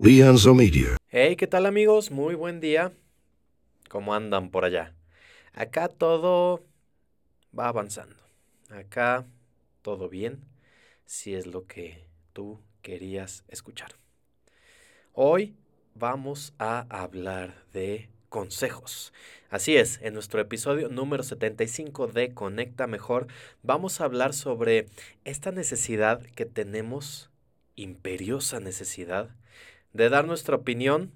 Lianzo Media. Hey, ¿qué tal amigos? Muy buen día. ¿Cómo andan por allá? Acá todo va avanzando. Acá todo bien, si es lo que tú querías escuchar. Hoy vamos a hablar de consejos. Así es, en nuestro episodio número 75 de Conecta Mejor vamos a hablar sobre esta necesidad que tenemos, imperiosa necesidad, de dar nuestra opinión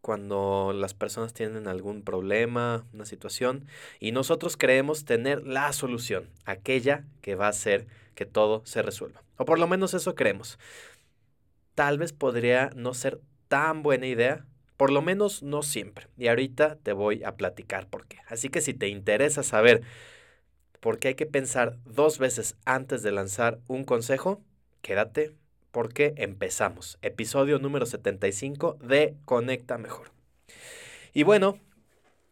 cuando las personas tienen algún problema, una situación, y nosotros creemos tener la solución, aquella que va a hacer que todo se resuelva. O por lo menos eso creemos. Tal vez podría no ser tan buena idea, por lo menos no siempre. Y ahorita te voy a platicar por qué. Así que si te interesa saber por qué hay que pensar dos veces antes de lanzar un consejo, quédate porque empezamos. Episodio número 75 de Conecta Mejor. Y bueno,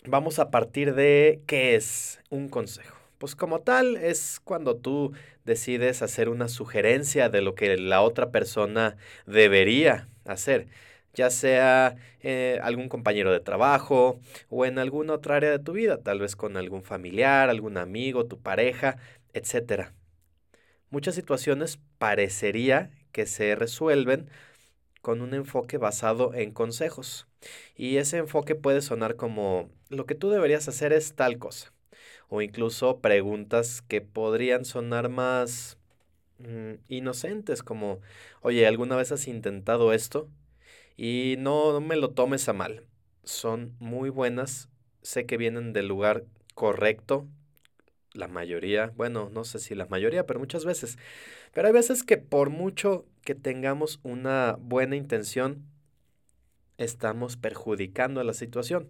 vamos a partir de qué es un consejo. Pues como tal es cuando tú decides hacer una sugerencia de lo que la otra persona debería hacer, ya sea eh, algún compañero de trabajo o en alguna otra área de tu vida, tal vez con algún familiar, algún amigo, tu pareja, etc. Muchas situaciones parecería que se resuelven con un enfoque basado en consejos. Y ese enfoque puede sonar como lo que tú deberías hacer es tal cosa. O incluso preguntas que podrían sonar más mm, inocentes como, oye, ¿alguna vez has intentado esto? Y no, no me lo tomes a mal. Son muy buenas. Sé que vienen del lugar correcto, la mayoría, bueno, no sé si la mayoría, pero muchas veces. Pero hay veces que por mucho que tengamos una buena intención, estamos perjudicando a la situación.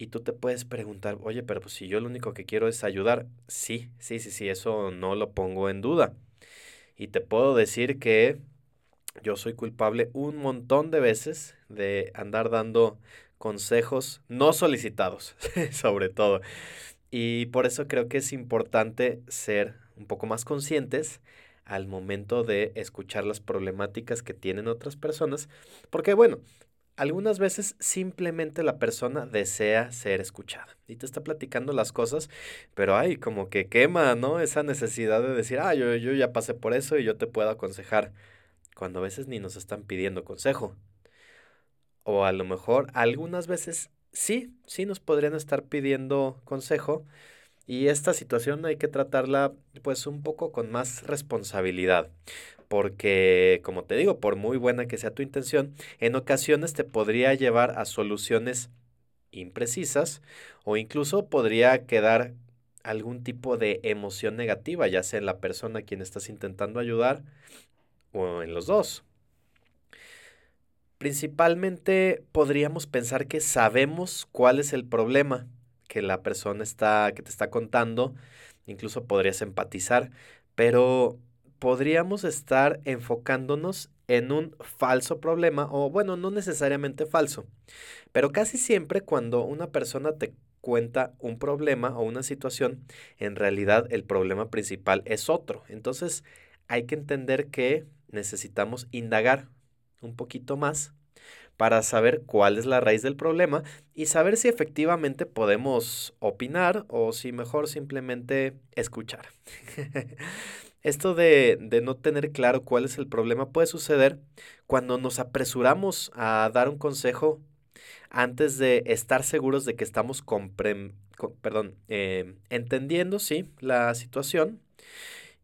Y tú te puedes preguntar, oye, pero pues si yo lo único que quiero es ayudar, sí, sí, sí, sí, eso no lo pongo en duda. Y te puedo decir que yo soy culpable un montón de veces de andar dando consejos no solicitados, sobre todo. Y por eso creo que es importante ser un poco más conscientes al momento de escuchar las problemáticas que tienen otras personas, porque bueno, algunas veces simplemente la persona desea ser escuchada y te está platicando las cosas, pero hay como que quema, ¿no? Esa necesidad de decir, ah, yo, yo ya pasé por eso y yo te puedo aconsejar, cuando a veces ni nos están pidiendo consejo. O a lo mejor algunas veces sí, sí nos podrían estar pidiendo consejo y esta situación hay que tratarla pues un poco con más responsabilidad. Porque, como te digo, por muy buena que sea tu intención, en ocasiones te podría llevar a soluciones imprecisas o incluso podría quedar algún tipo de emoción negativa, ya sea en la persona a quien estás intentando ayudar o en los dos. Principalmente podríamos pensar que sabemos cuál es el problema que la persona está, que te está contando, incluso podrías empatizar, pero podríamos estar enfocándonos en un falso problema, o bueno, no necesariamente falso, pero casi siempre cuando una persona te cuenta un problema o una situación, en realidad el problema principal es otro. Entonces hay que entender que necesitamos indagar un poquito más para saber cuál es la raíz del problema y saber si efectivamente podemos opinar o si mejor simplemente escuchar. Esto de, de, no tener claro cuál es el problema puede suceder cuando nos apresuramos a dar un consejo antes de estar seguros de que estamos perdón, eh, entendiendo ¿sí? la situación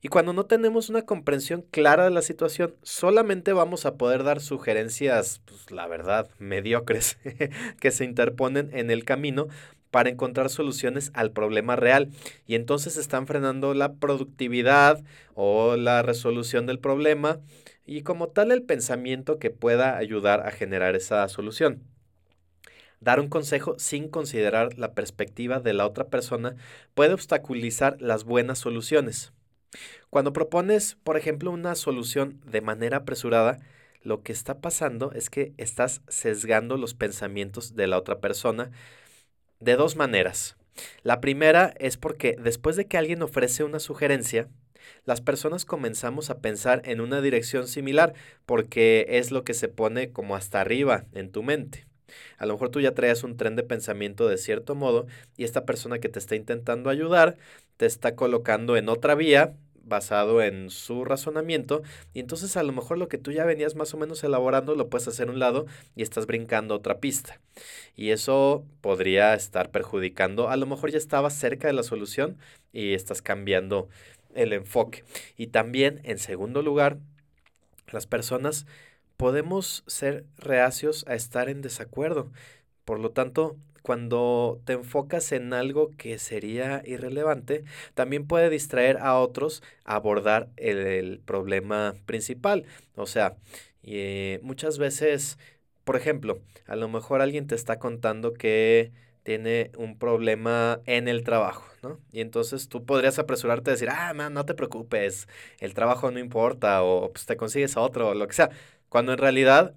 y cuando no tenemos una comprensión clara de la situación, solamente vamos a poder dar sugerencias, pues la verdad, mediocres, que se interponen en el camino para encontrar soluciones al problema real. Y entonces están frenando la productividad o la resolución del problema y como tal el pensamiento que pueda ayudar a generar esa solución. Dar un consejo sin considerar la perspectiva de la otra persona puede obstaculizar las buenas soluciones. Cuando propones, por ejemplo, una solución de manera apresurada, lo que está pasando es que estás sesgando los pensamientos de la otra persona de dos maneras. La primera es porque después de que alguien ofrece una sugerencia, las personas comenzamos a pensar en una dirección similar porque es lo que se pone como hasta arriba en tu mente. A lo mejor tú ya traes un tren de pensamiento de cierto modo y esta persona que te está intentando ayudar te está colocando en otra vía basado en su razonamiento y entonces a lo mejor lo que tú ya venías más o menos elaborando lo puedes hacer a un lado y estás brincando otra pista. Y eso podría estar perjudicando, a lo mejor ya estabas cerca de la solución y estás cambiando el enfoque. Y también, en segundo lugar, las personas podemos ser reacios a estar en desacuerdo. Por lo tanto, cuando te enfocas en algo que sería irrelevante, también puede distraer a otros a abordar el, problema principal. O sea, eh, muchas veces, por ejemplo, a lo mejor alguien te está contando que tiene un problema en el trabajo, ¿no? Y entonces tú podrías apresurarte a decir, ah, man, no te preocupes, el trabajo no importa, o pues te consigues otro, o lo que sea. Cuando en realidad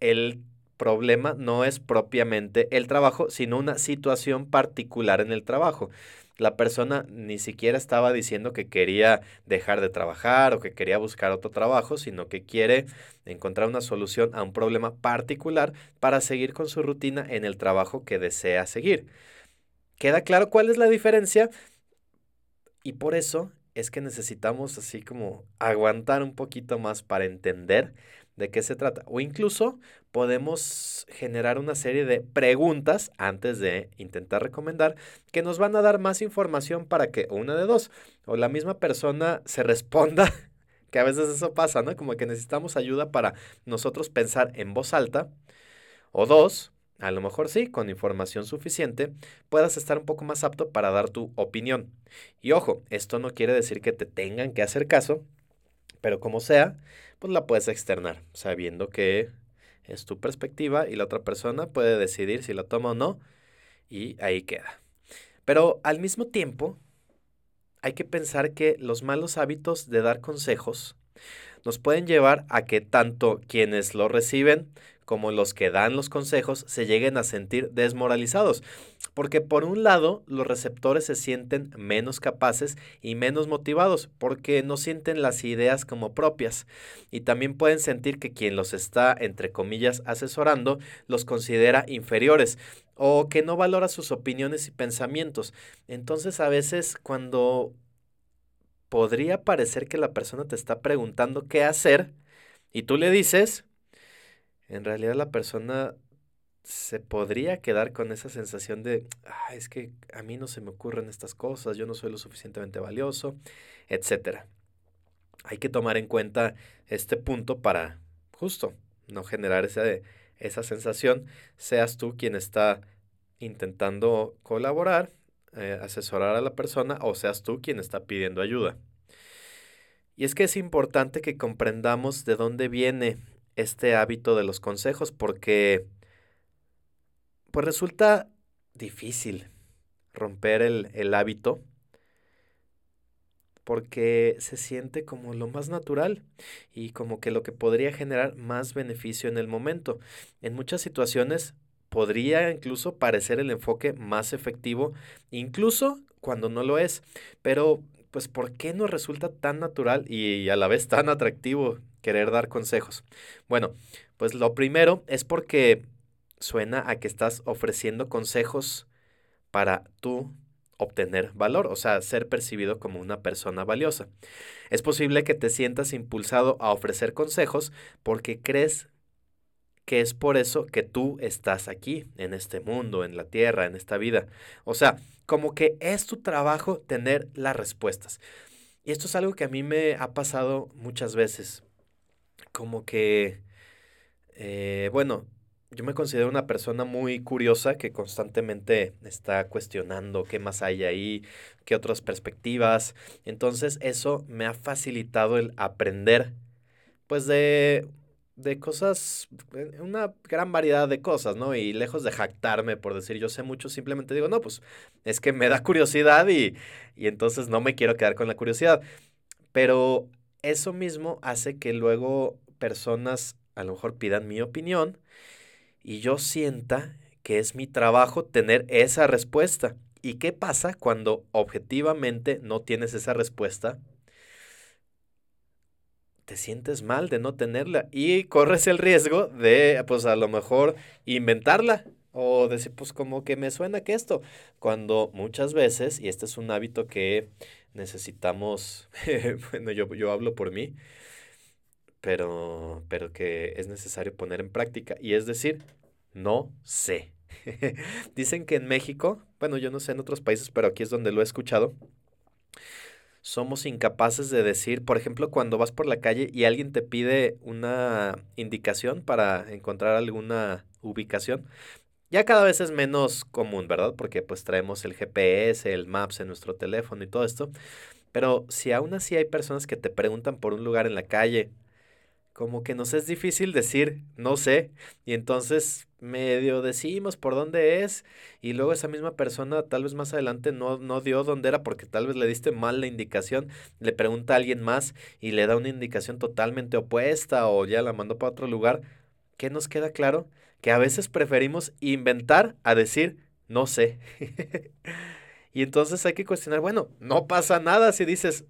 el problema no es propiamente el trabajo, sino una situación particular en el trabajo. La persona ni siquiera estaba diciendo que quería dejar de trabajar o que quería buscar otro trabajo, sino que quiere encontrar una solución a un problema particular para seguir con su rutina en el trabajo que desea seguir. ¿Queda claro cuál es la diferencia? Y por eso es que necesitamos así como aguantar un poquito más para entender de qué se trata. O incluso podemos generar una serie de preguntas antes de intentar recomendar que nos van a dar más información para que una de dos o la misma persona se responda, que a veces eso pasa, ¿no? Como que necesitamos ayuda para nosotros pensar en voz alta. O dos, a lo mejor sí, con información suficiente, puedas estar un poco más apto para dar tu opinión. Y ojo, esto no quiere decir que te tengan que hacer caso, pero como sea, pues la puedes externar, sabiendo que es tu perspectiva y la otra persona puede decidir si la toma o no y ahí queda. Pero al mismo tiempo, hay que pensar que los malos hábitos de dar consejos nos pueden llevar a que tanto quienes lo reciben como los que dan los consejos se lleguen a sentir desmoralizados. Porque por un lado, los receptores se sienten menos capaces y menos motivados porque no sienten las ideas como propias. Y también pueden sentir que quien los está, entre comillas, asesorando, los considera inferiores o que no valora sus opiniones y pensamientos. Entonces a veces cuando podría parecer que la persona te está preguntando qué hacer y tú le dices, en realidad la persona se podría quedar con esa sensación de, ah, es que a mí no se me ocurren estas cosas, yo no soy lo suficientemente valioso, etc. Hay que tomar en cuenta este punto para justo no generar esa, esa sensación, seas tú quien está intentando colaborar, eh, asesorar a la persona o seas tú quien está pidiendo ayuda. Y es que es importante que comprendamos de dónde viene este hábito de los consejos porque pues resulta difícil romper el, el hábito porque se siente como lo más natural y como que lo que podría generar más beneficio en el momento. En muchas situaciones podría incluso parecer el enfoque más efectivo, incluso cuando no lo es, pero pues ¿por qué no resulta tan natural y a la vez tan atractivo querer dar consejos? Bueno, pues lo primero es porque suena a que estás ofreciendo consejos para tú obtener valor, o sea, ser percibido como una persona valiosa. Es posible que te sientas impulsado a ofrecer consejos porque crees que es por eso que tú estás aquí, en este mundo, en la tierra, en esta vida. O sea, como que es tu trabajo tener las respuestas. Y esto es algo que a mí me ha pasado muchas veces. Como que, eh, bueno, yo me considero una persona muy curiosa que constantemente está cuestionando qué más hay ahí, qué otras perspectivas. Entonces eso me ha facilitado el aprender, pues de de cosas, eh, una gran variedad de cosas, ¿no? Y lejos de jactarme por decir yo sé mucho, simplemente digo, no, pues es que me da curiosidad y, y entonces no me quiero quedar con la curiosidad. Pero eso mismo hace que luego personas a lo mejor pidan mi opinión y yo sienta que es mi trabajo tener esa respuesta. ¿Y qué pasa cuando objetivamente no tienes esa respuesta? te sientes mal de no tenerla y corres el riesgo de, pues a lo mejor, inventarla o decir, pues como que me suena que esto, cuando muchas veces, y este es un hábito que necesitamos, bueno, yo, yo hablo por mí, pero, pero que es necesario poner en práctica, y es decir, no sé. Dicen que en México, bueno, yo no sé en otros países, pero aquí es donde lo he escuchado, somos incapaces de decir, por ejemplo, cuando vas por la calle y alguien te pide una indicación para encontrar alguna ubicación, ya cada vez es menos común, ¿verdad? Porque pues traemos el GPS, el Maps en nuestro teléfono y todo esto. Pero si aún así hay personas que te preguntan por un lugar en la calle como que nos es difícil decir, no sé, y entonces medio decimos por dónde es, y luego esa misma persona tal vez más adelante no, no dio dónde era porque tal vez le diste mal la indicación, le pregunta a alguien más y le da una indicación totalmente opuesta o ya la mandó para otro lugar. ¿Qué nos queda claro? Que a veces preferimos inventar a decir, no sé. y entonces hay que cuestionar, bueno, no pasa nada si dices,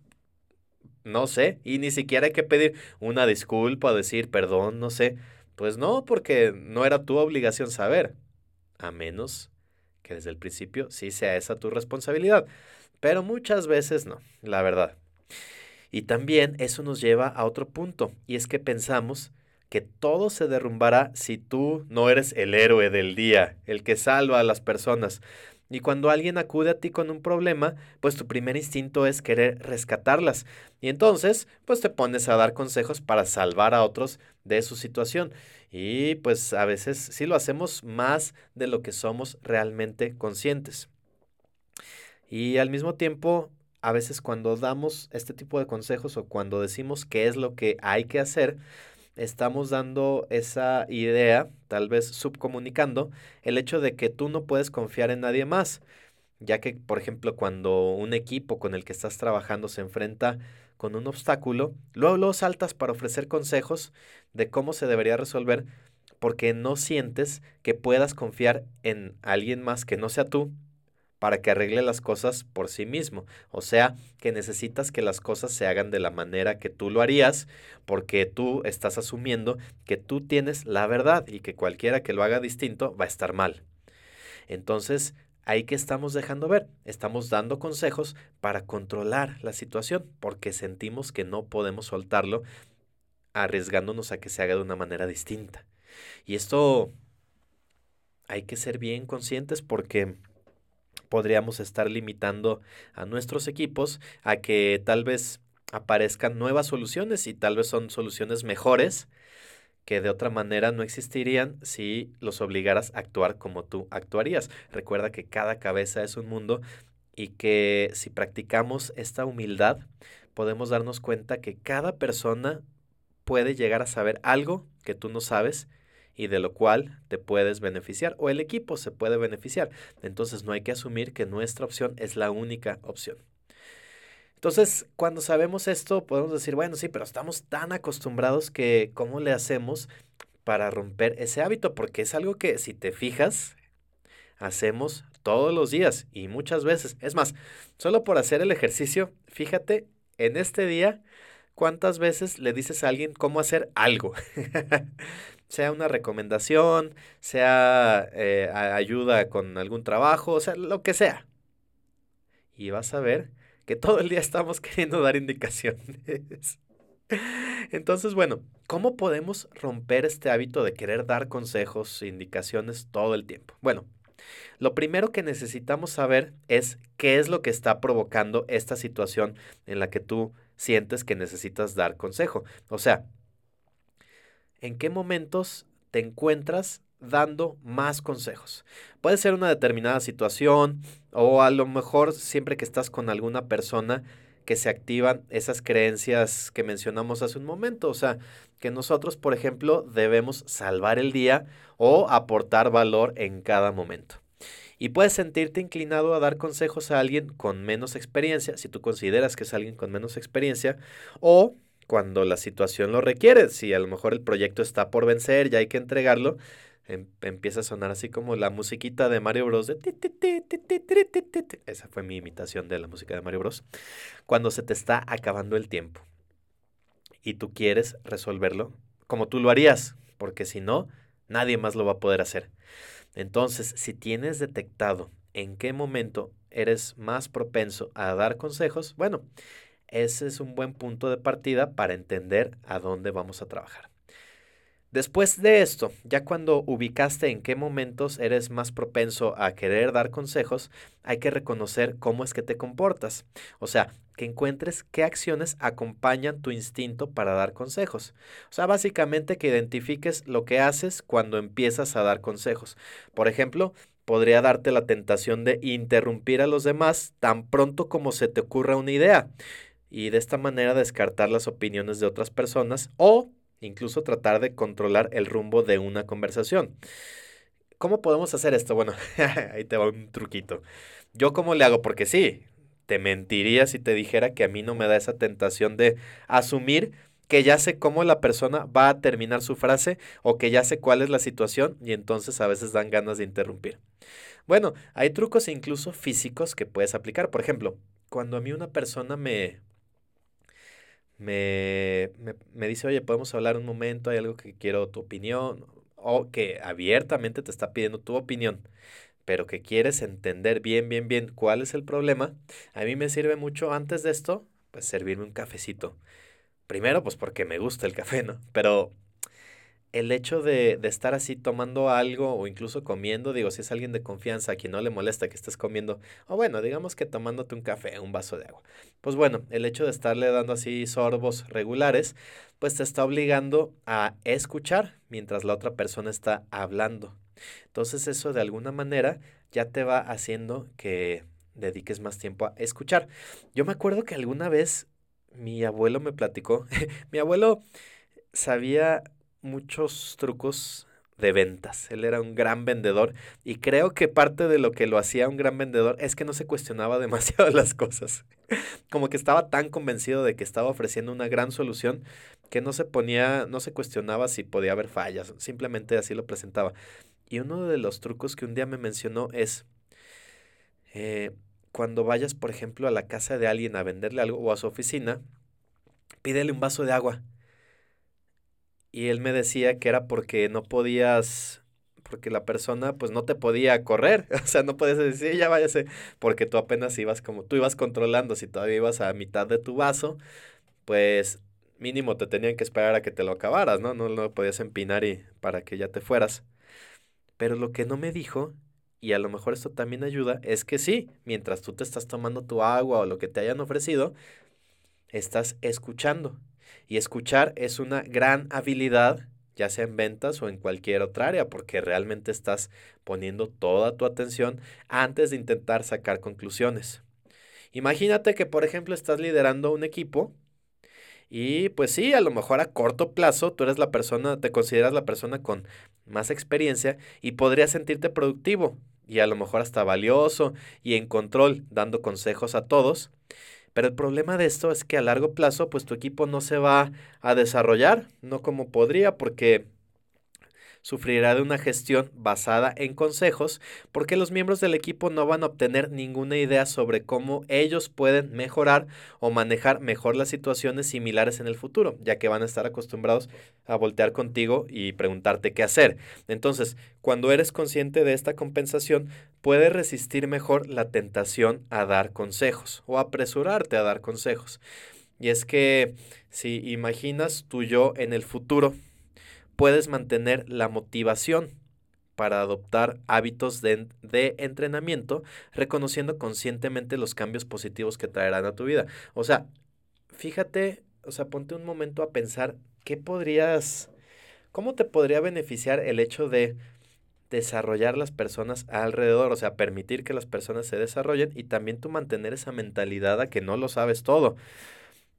no sé, y ni siquiera hay que pedir una disculpa, decir perdón, no sé. Pues no, porque no era tu obligación saber, a menos que desde el principio sí sea esa tu responsabilidad. Pero muchas veces no, la verdad. Y también eso nos lleva a otro punto, y es que pensamos que todo se derrumbará si tú no eres el héroe del día, el que salva a las personas. Y cuando alguien acude a ti con un problema, pues tu primer instinto es querer rescatarlas. Y entonces, pues te pones a dar consejos para salvar a otros de su situación. Y pues a veces sí lo hacemos más de lo que somos realmente conscientes. Y al mismo tiempo, a veces cuando damos este tipo de consejos o cuando decimos qué es lo que hay que hacer, estamos dando esa idea, tal vez subcomunicando, el hecho de que tú no puedes confiar en nadie más, ya que, por ejemplo, cuando un equipo con el que estás trabajando se enfrenta con un obstáculo, luego, luego saltas para ofrecer consejos de cómo se debería resolver, porque no sientes que puedas confiar en alguien más que no sea tú para que arregle las cosas por sí mismo. O sea, que necesitas que las cosas se hagan de la manera que tú lo harías, porque tú estás asumiendo que tú tienes la verdad y que cualquiera que lo haga distinto va a estar mal. Entonces, ahí que estamos dejando ver, estamos dando consejos para controlar la situación, porque sentimos que no podemos soltarlo arriesgándonos a que se haga de una manera distinta. Y esto hay que ser bien conscientes porque podríamos estar limitando a nuestros equipos a que tal vez aparezcan nuevas soluciones y tal vez son soluciones mejores que de otra manera no existirían si los obligaras a actuar como tú actuarías. Recuerda que cada cabeza es un mundo y que si practicamos esta humildad podemos darnos cuenta que cada persona puede llegar a saber algo que tú no sabes y de lo cual te puedes beneficiar o el equipo se puede beneficiar. Entonces no hay que asumir que nuestra opción es la única opción. Entonces, cuando sabemos esto, podemos decir, bueno, sí, pero estamos tan acostumbrados que ¿cómo le hacemos para romper ese hábito? Porque es algo que, si te fijas, hacemos todos los días y muchas veces. Es más, solo por hacer el ejercicio, fíjate en este día cuántas veces le dices a alguien cómo hacer algo. sea una recomendación, sea eh, ayuda con algún trabajo, o sea, lo que sea. Y vas a ver que todo el día estamos queriendo dar indicaciones. Entonces, bueno, ¿cómo podemos romper este hábito de querer dar consejos, indicaciones todo el tiempo? Bueno, lo primero que necesitamos saber es qué es lo que está provocando esta situación en la que tú sientes que necesitas dar consejo. O sea, en qué momentos te encuentras dando más consejos. Puede ser una determinada situación o a lo mejor siempre que estás con alguna persona que se activan esas creencias que mencionamos hace un momento. O sea, que nosotros, por ejemplo, debemos salvar el día o aportar valor en cada momento. Y puedes sentirte inclinado a dar consejos a alguien con menos experiencia, si tú consideras que es alguien con menos experiencia, o cuando la situación lo requiere. Si a lo mejor el proyecto está por vencer, ya hay que entregarlo, empieza a sonar así como la musiquita de Mario Bros. Esa fue mi imitación de la música de Mario Bros. Cuando se te está acabando el tiempo. y tú quieres resolverlo como tú lo harías, porque si no, nadie más lo va a poder hacer. Entonces, si tienes detectado en qué momento eres más propenso a dar consejos, bueno, ese es un buen punto de partida para entender a dónde vamos a trabajar. Después de esto, ya cuando ubicaste en qué momentos eres más propenso a querer dar consejos, hay que reconocer cómo es que te comportas. O sea, que encuentres qué acciones acompañan tu instinto para dar consejos. O sea, básicamente que identifiques lo que haces cuando empiezas a dar consejos. Por ejemplo, podría darte la tentación de interrumpir a los demás tan pronto como se te ocurra una idea y de esta manera descartar las opiniones de otras personas o incluso tratar de controlar el rumbo de una conversación. ¿Cómo podemos hacer esto? Bueno, ahí te va un truquito. Yo cómo le hago, porque sí, te mentiría si te dijera que a mí no me da esa tentación de asumir que ya sé cómo la persona va a terminar su frase o que ya sé cuál es la situación y entonces a veces dan ganas de interrumpir. Bueno, hay trucos incluso físicos que puedes aplicar. Por ejemplo, cuando a mí una persona me, me, me, dice, oye, podemos hablar un momento, hay algo que quiero tu opinión, o que abiertamente te está pidiendo tu opinión, pero que quieres entender bien, bien, bien cuál es el problema, a mí me sirve mucho antes de esto, pues servirme un cafecito. Primero, pues porque me gusta el café, ¿no? Pero el hecho de, de, estar así tomando algo o incluso comiendo, digo, si es alguien de confianza a quien no le molesta que estés comiendo, o bueno, digamos que tomándote un café, un vaso de agua. Pues bueno, el hecho de estarle dando así sorbos regulares, pues te está obligando a escuchar mientras la otra persona está hablando. Entonces eso de alguna manera ya te va haciendo que dediques más tiempo a escuchar. Yo me acuerdo que alguna vez mi abuelo me platicó, mi abuelo sabía muchos trucos de ventas. Él era un gran vendedor y creo que parte de lo que lo hacía un gran vendedor es que no se cuestionaba demasiado las cosas. Como que estaba tan convencido de que estaba ofreciendo una gran solución que no se ponía, no se cuestionaba si podía haber fallas, simplemente así lo presentaba. Y uno de los trucos que un día me mencionó es eh, cuando vayas, por ejemplo, a la casa de alguien a venderle algo o a su oficina, pídele un vaso de agua y él me decía que era porque no podías, porque la persona pues no te podía correr, o sea, no podías decir, ya váyase, porque tú apenas ibas como, tú ibas controlando, si todavía ibas a mitad de tu vaso, pues mínimo te tenían que esperar a que te lo acabaras, ¿no? No lo podías empinar y para que ya te fueras. Pero lo que no me dijo, y a lo mejor esto también ayuda, es que sí, mientras tú te estás tomando tu agua o lo que te hayan ofrecido, estás escuchando. Y escuchar es una gran habilidad, ya sea en ventas o en cualquier otra área, porque realmente estás poniendo toda tu atención antes de intentar sacar conclusiones. Imagínate que, por ejemplo, estás liderando un equipo y pues sí, a lo mejor a corto plazo tú eres la persona, te consideras la persona con más experiencia y podrías sentirte productivo y a lo mejor hasta valioso y en control, dando consejos a todos. Pero el problema de esto es que a largo plazo, pues tu equipo no se va a desarrollar, no como podría, porque sufrirá de una gestión basada en consejos porque los miembros del equipo no van a obtener ninguna idea sobre cómo ellos pueden mejorar o manejar mejor las situaciones similares en el futuro, ya que van a estar acostumbrados a voltear contigo y preguntarte qué hacer. Entonces, cuando eres consciente de esta compensación, puedes resistir mejor la tentación a dar consejos o apresurarte a dar consejos. Y es que si imaginas tu yo en el futuro, puedes mantener la motivación para adoptar hábitos de, entrenamiento, reconociendo conscientemente los cambios positivos que traerán a tu vida. O sea, fíjate, o sea, ponte un momento a pensar qué podrías, cómo te podría beneficiar el hecho de desarrollar las personas alrededor, o sea, permitir que las personas se desarrollen y también tú mantener esa mentalidad a que no lo sabes todo.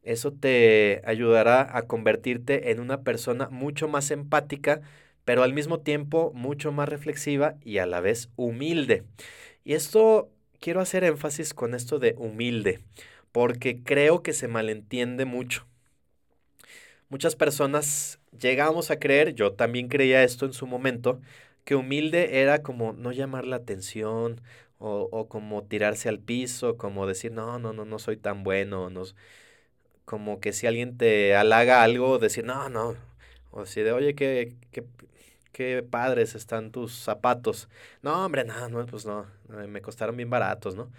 Eso te ayudará a convertirte en una persona mucho más empática, pero al mismo tiempo mucho más reflexiva y a la vez humilde. Y esto quiero hacer énfasis con esto de humilde, porque creo que se malentiende mucho. Muchas personas llegamos a creer, yo también creía esto en su momento, que humilde era como no llamar la atención o, o como tirarse al piso, como decir, no, no, no, no soy tan bueno, no, como que si alguien te halaga algo, decir, no, no, o decir, de, oye, qué, qué, qué padres están tus zapatos. No, hombre, no, no, pues no, me costaron bien baratos, ¿no?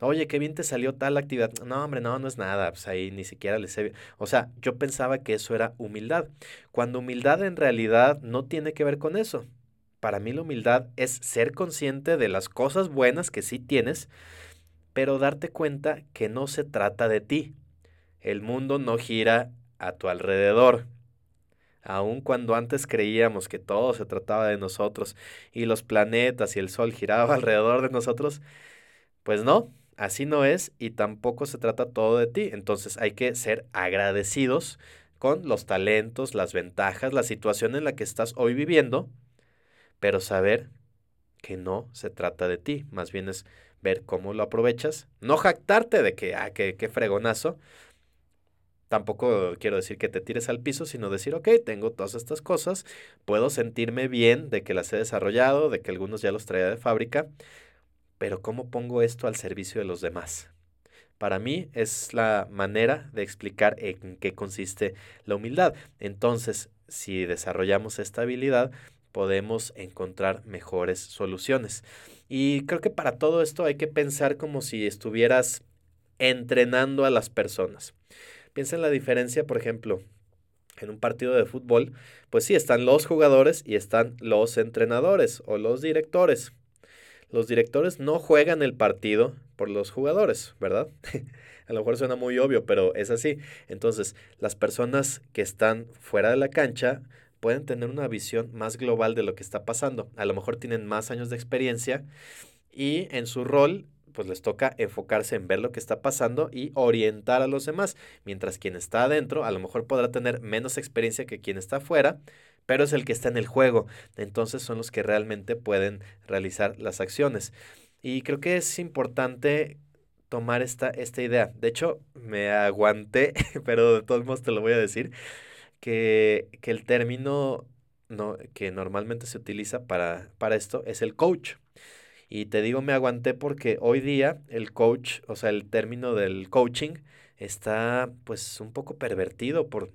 Oye, qué bien te salió tal actividad. No, hombre, no, no es nada. Pues ahí ni siquiera le sé. O sea, yo pensaba que eso era humildad. Cuando humildad en realidad no tiene que ver con eso. Para mí la humildad es ser consciente de las cosas buenas que sí tienes, pero darte cuenta que no se trata de ti. El mundo no gira a tu alrededor. Aun cuando antes creíamos que todo se trataba de nosotros y los planetas y el sol giraban alrededor de nosotros, pues no, así no es y tampoco se trata todo de ti. Entonces hay que ser agradecidos con los talentos, las ventajas, la situación en la que estás hoy viviendo, pero saber que no se trata de ti, más bien es ver cómo lo aprovechas, no jactarte de que, ah, qué, qué fregonazo, tampoco quiero decir que te tires al piso, sino decir, ok, tengo todas estas cosas, puedo sentirme bien de que las he desarrollado, de que algunos ya los traía de fábrica, pero ¿cómo pongo esto al servicio de los demás? Para mí es la manera de explicar en qué consiste la humildad. Entonces, si desarrollamos esta habilidad, podemos encontrar mejores soluciones. Y creo que para todo esto hay que pensar como si estuvieras entrenando a las personas. Piensa en la diferencia, por ejemplo, en un partido de fútbol, pues sí, están los jugadores y están los entrenadores o los directores los directores no juegan el partido por los jugadores, ¿verdad? a lo mejor suena muy obvio, pero es así. Entonces, las personas que están fuera de la cancha pueden tener una visión más global de lo que está pasando. A lo mejor tienen más años de experiencia y en su rol pues les toca enfocarse en ver lo que está pasando y orientar a los demás, mientras quien está adentro a lo mejor podrá tener menos experiencia que quien está afuera, pero es el que está en el juego. Entonces son los que realmente pueden realizar las acciones. Y creo que es importante tomar esta, esta idea. De hecho, me aguanté, pero de todos modos te lo voy a decir, que, que el término no, que normalmente se utiliza para, para esto es el coach. Y te digo me aguanté porque hoy día el coach, o sea, el término del coaching está pues un poco pervertido por,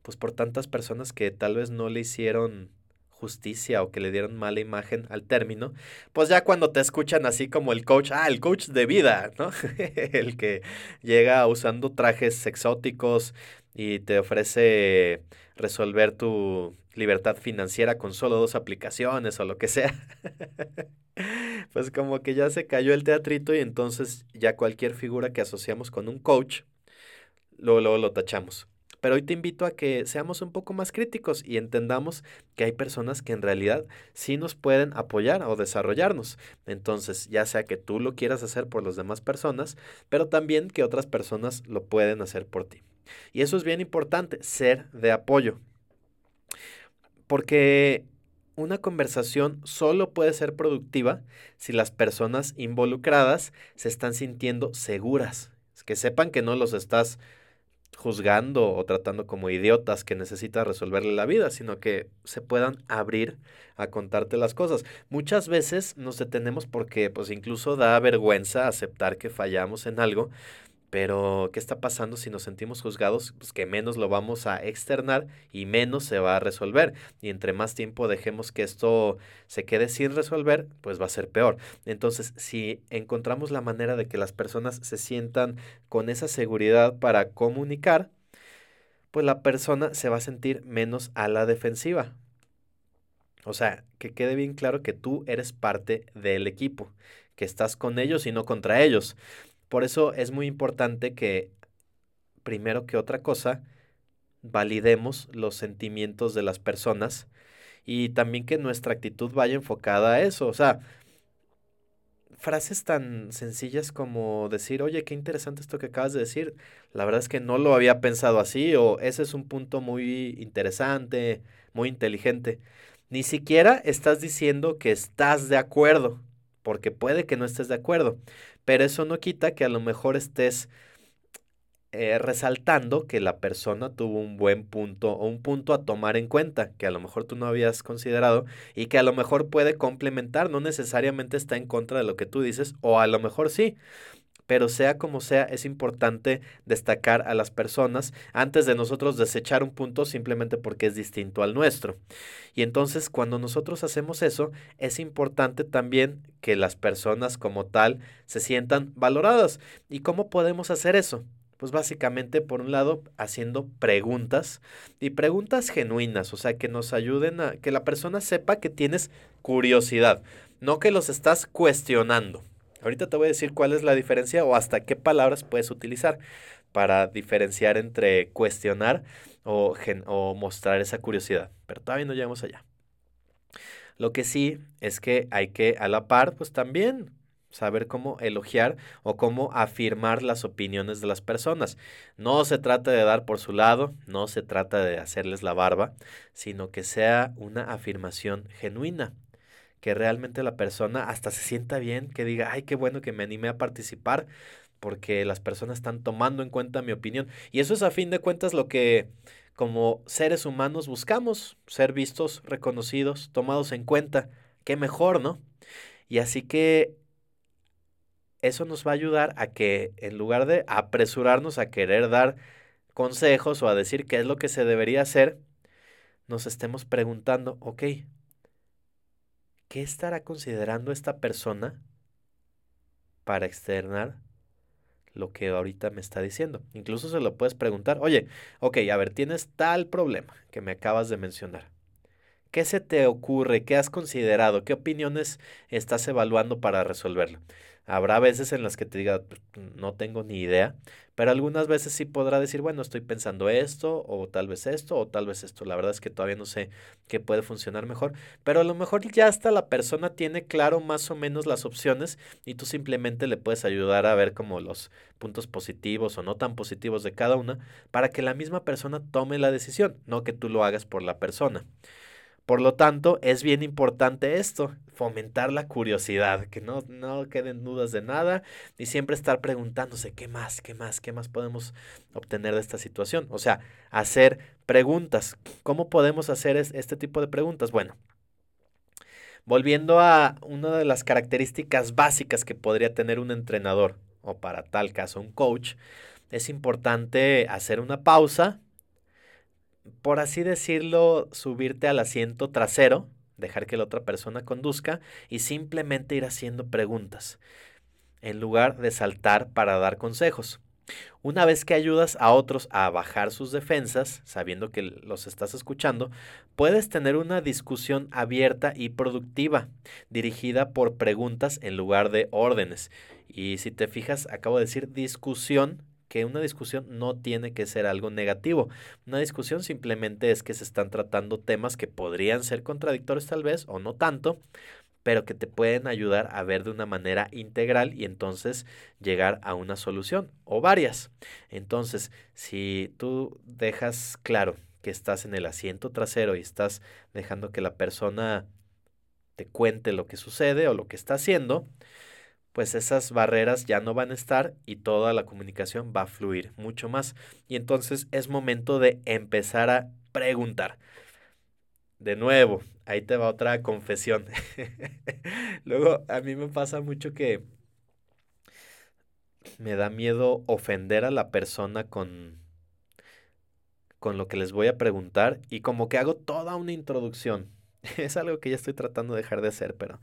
pues por tantas personas que tal vez no le hicieron justicia o que le dieron mala imagen al término, pues ya cuando te escuchan así como el coach, ah, el coach de vida, ¿no? el que llega usando trajes exóticos y te ofrece resolver tu libertad financiera con solo dos aplicaciones o lo que sea. pues como que ya se cayó el teatrito y entonces ya cualquier figura que asociamos con un coach, luego, luego lo tachamos. Pero hoy te invito a que seamos un poco más críticos y entendamos que hay personas que en realidad sí nos pueden apoyar o desarrollarnos. Entonces, ya sea que tú lo quieras hacer por las demás personas, pero también que otras personas lo pueden hacer por ti. Y eso es bien importante, ser de apoyo. Porque una conversación solo puede ser productiva si las personas involucradas se están sintiendo seguras, que sepan que no los estás juzgando o tratando como idiotas que necesitas resolverle la vida, sino que se puedan abrir a contarte las cosas. Muchas veces nos detenemos porque pues incluso da vergüenza aceptar que fallamos en algo, pero, ¿qué está pasando si nos sentimos juzgados? Pues que menos lo vamos a externar y menos se va a resolver. Y entre más tiempo dejemos que esto se quede sin resolver, pues va a ser peor. Entonces, si encontramos la manera de que las personas se sientan con esa seguridad para comunicar, pues la persona se va a sentir menos a la defensiva. O sea, que quede bien claro que tú eres parte del equipo, que estás con ellos y no contra ellos. Por eso es muy importante que, primero que otra cosa, validemos los sentimientos de las personas y también que nuestra actitud vaya enfocada a eso. O sea, frases tan sencillas como decir, oye, qué interesante esto que acabas de decir. La verdad es que no lo había pensado así o ese es un punto muy interesante, muy inteligente. Ni siquiera estás diciendo que estás de acuerdo, porque puede que no estés de acuerdo, pero eso no quita que a lo mejor estés eh, resaltando que la persona tuvo un buen punto o un punto a tomar en cuenta que a lo mejor tú no habías considerado y que a lo mejor puede complementar, no necesariamente está en contra de lo que tú dices o a lo mejor sí, pero sea como sea, es importante destacar a las personas antes de nosotros desechar un punto simplemente porque es distinto al nuestro. Y entonces cuando nosotros hacemos eso, es importante también que las personas como tal se sientan valoradas. ¿Y cómo podemos hacer eso? Pues básicamente, por un lado, haciendo preguntas y preguntas genuinas, o sea, que nos ayuden a que la persona sepa que tienes curiosidad, no que los estás cuestionando. Ahorita te voy a decir cuál es la diferencia o hasta qué palabras puedes utilizar para diferenciar entre cuestionar o, o mostrar esa curiosidad. Pero todavía no llegamos allá. Lo que sí es que hay que a la par, pues también saber cómo elogiar o cómo afirmar las opiniones de las personas. No se trata de dar por su lado, no se trata de hacerles la barba, sino que sea una afirmación genuina, que realmente la persona hasta se sienta bien, que diga, ay, qué bueno que me animé a participar, porque las personas están tomando en cuenta mi opinión. Y eso es a fin de cuentas lo que como seres humanos buscamos, ser vistos, reconocidos, tomados en cuenta. Qué mejor, ¿no? Y así que eso nos va a ayudar a que en lugar de apresurarnos a querer dar consejos o a decir qué es lo que se debería hacer, nos estemos preguntando, ok, ¿qué estará considerando esta persona para externar lo que ahorita me está diciendo? Incluso se lo puedes preguntar, oye, ok, a ver, tienes tal problema que me acabas de mencionar. ¿Qué se te ocurre? ¿Qué has considerado? ¿Qué opiniones estás evaluando para resolverlo? Habrá veces en las que te diga, pues, no tengo ni idea, pero algunas veces sí podrá decir, bueno, estoy pensando esto, o tal vez esto, o tal vez esto. La verdad es que todavía no sé qué puede funcionar mejor, pero a lo mejor ya hasta la persona tiene claro más o menos las opciones y tú simplemente le puedes ayudar a ver como los puntos positivos o no tan positivos de cada una para que la misma persona tome la decisión, no que tú lo hagas por la persona. Por lo tanto, es bien importante esto, fomentar la curiosidad, que no, no queden dudas de nada y siempre estar preguntándose qué más, qué más, qué más podemos obtener de esta situación. O sea, hacer preguntas. ¿Cómo podemos hacer este tipo de preguntas? Bueno, volviendo a una de las características básicas que podría tener un entrenador o para tal caso un coach, es importante hacer una pausa por así decirlo, subirte al asiento trasero, dejar que la otra persona conduzca y simplemente ir haciendo preguntas, en lugar de saltar para dar consejos. Una vez que ayudas a otros a bajar sus defensas, sabiendo que los estás escuchando, puedes tener una discusión abierta y productiva, dirigida por preguntas en lugar de órdenes. Y si te fijas, acabo de decir discusión que una discusión no tiene que ser algo negativo. Una discusión simplemente es que se están tratando temas que podrían ser contradictorios tal vez o no tanto, pero que te pueden ayudar a ver de una manera integral y entonces llegar a una solución o varias. Entonces, si tú dejas claro que estás en el asiento trasero y estás dejando que la persona te cuente lo que sucede o lo que está haciendo, pues esas barreras ya no van a estar y toda la comunicación va a fluir mucho más. Y entonces es momento de empezar a preguntar. De nuevo, ahí te va otra confesión. Luego, a mí me pasa mucho que me da miedo ofender a la persona con, con lo que les voy a preguntar y como que hago toda una introducción. Es algo que ya estoy tratando de dejar de hacer, pero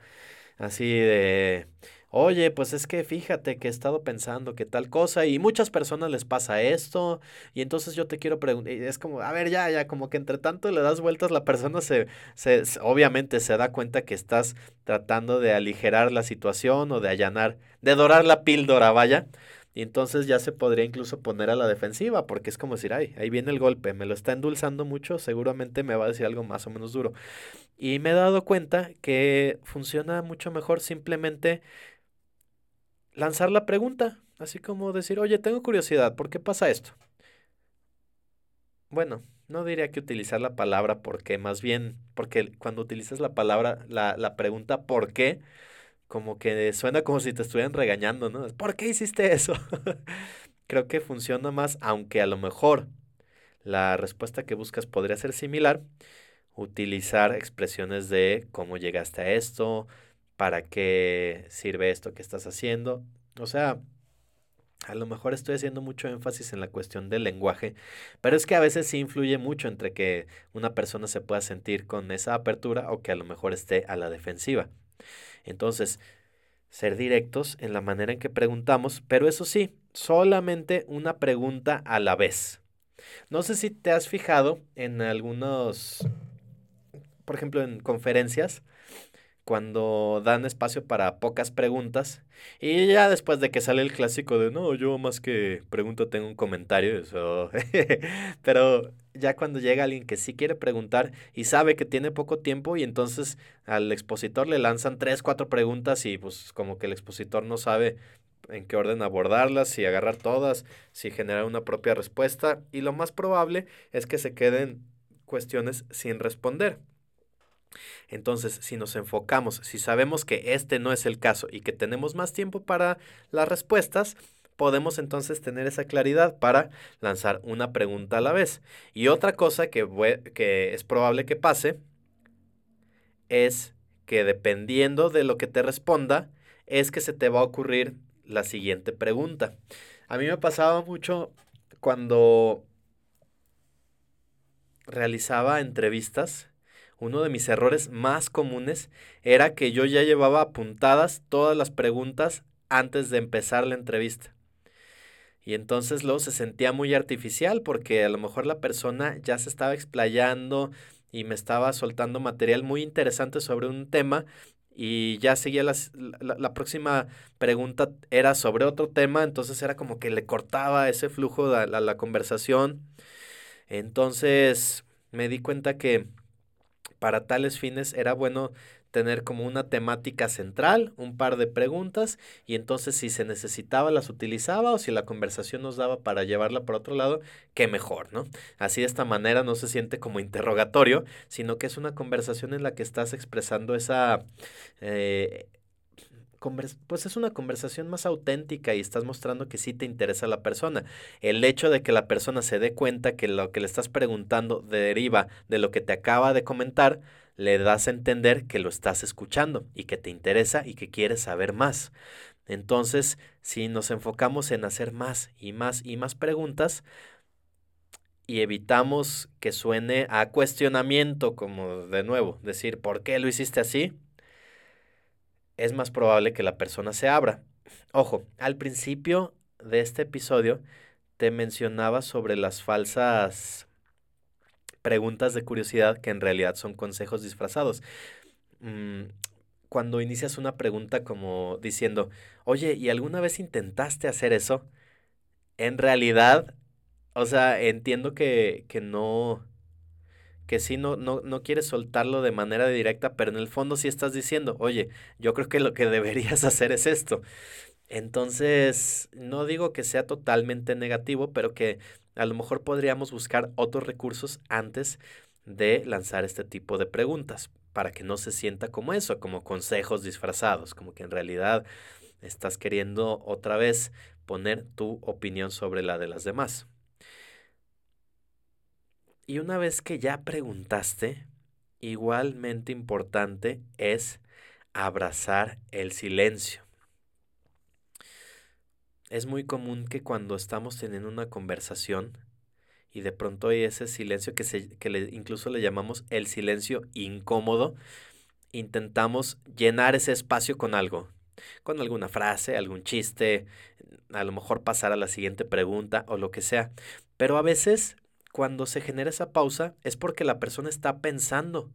así de Oye, pues es que fíjate que he estado pensando que tal cosa y muchas personas les pasa esto y entonces yo te quiero preguntar, es como, a ver, ya, ya, como que entre tanto le das vueltas, la persona se, se, obviamente se da cuenta que estás tratando de aligerar la situación o de allanar, de dorar la píldora, vaya, y entonces ya se podría incluso poner a la defensiva, porque es como decir, ay, ahí viene el golpe, me lo está endulzando mucho, seguramente me va a decir algo más o menos duro. Y me he dado cuenta que funciona mucho mejor simplemente lanzar la pregunta, así como decir, oye, tengo curiosidad, ¿por qué pasa esto? Bueno, no diría que utilizar la palabra por qué, más bien porque cuando utilizas la palabra, la, la pregunta por qué, como que suena como si te estuvieran regañando, ¿no? ¿Por qué hiciste eso? Creo que funciona más, aunque a lo mejor la respuesta que buscas podría ser similar, utilizar expresiones de cómo llegaste a esto, para qué sirve esto que estás haciendo. O sea, A lo mejor estoy haciendo mucho énfasis en la cuestión del lenguaje, pero es que a veces sí influye mucho entre que una persona se pueda sentir con esa apertura o que a lo mejor esté a la defensiva. Entonces, ser directos en la manera en que preguntamos, pero eso sí, solamente una pregunta a la vez. No sé si te has fijado en algunos, por ejemplo, en conferencias, cuando dan espacio para pocas preguntas y ya después de que sale el clásico de no, yo más que pregunto tengo un comentario, eso. pero ya cuando llega alguien que sí quiere preguntar y sabe que tiene poco tiempo y entonces al expositor le lanzan tres, cuatro preguntas y pues como que el expositor no sabe en qué orden abordarlas, si agarrar todas, si generar una propia respuesta y lo más probable es que se queden cuestiones sin responder. Entonces, si nos enfocamos, si sabemos que este no es el caso y que tenemos más tiempo para las respuestas, podemos entonces tener esa claridad para lanzar una pregunta a la vez. Y otra cosa que, que es probable que pase es que dependiendo de lo que te responda, es que se te va a ocurrir la siguiente pregunta. A mí me pasaba mucho cuando realizaba entrevistas uno de mis errores más comunes era que yo ya llevaba apuntadas todas las preguntas antes de empezar la entrevista. Y entonces luego se sentía muy artificial porque a lo mejor la persona ya se estaba explayando y me estaba soltando material muy interesante sobre un tema y ya seguía la, próxima pregunta era sobre otro tema, entonces era como que le cortaba ese flujo a la conversación. Entonces me di cuenta que para tales fines era bueno tener como una temática central, un par de preguntas y entonces si se necesitaba las utilizaba o si la conversación nos daba para llevarla por otro lado, qué mejor, ¿no? Así de esta manera no se siente como interrogatorio, sino que es una conversación en la que estás expresando esa... Eh, pues es una conversación más auténtica y estás mostrando que sí te interesa la persona. El hecho de que la persona se dé cuenta que lo que le estás preguntando deriva de lo que te acaba de comentar, le das a entender que lo estás escuchando y que te interesa y que quieres saber más. Entonces, si nos enfocamos en hacer más y más y más preguntas y evitamos que suene a cuestionamiento, como de nuevo, decir, ¿por qué lo hiciste así? Es más probable que la persona se abra. Ojo, al principio de este episodio te mencionaba sobre las falsas preguntas de curiosidad que en realidad son consejos disfrazados. Mm, cuando inicias una pregunta como diciendo, oye, ¿y alguna vez intentaste hacer eso? En realidad, o sea, entiendo que, que no, que sí no, no, no quieres soltarlo de manera directa, pero en el fondo sí estás diciendo, oye, yo creo que lo que deberías hacer es esto. Entonces, no digo que sea totalmente negativo, pero que a lo mejor podríamos buscar otros recursos antes de lanzar este tipo de preguntas, para que no se sienta como eso, como consejos disfrazados, como que en realidad estás queriendo otra vez poner tu opinión sobre la de las demás. Y una vez que ya preguntaste, igualmente importante es abrazar el silencio. Es muy común que cuando estamos teniendo una conversación y de pronto hay ese silencio que, se, que incluso le llamamos el silencio incómodo, intentamos llenar ese espacio con algo, con alguna frase, algún chiste, a lo mejor pasar a la siguiente pregunta o lo que sea. Pero a veces cuando se genera esa pausa es porque la persona está pensando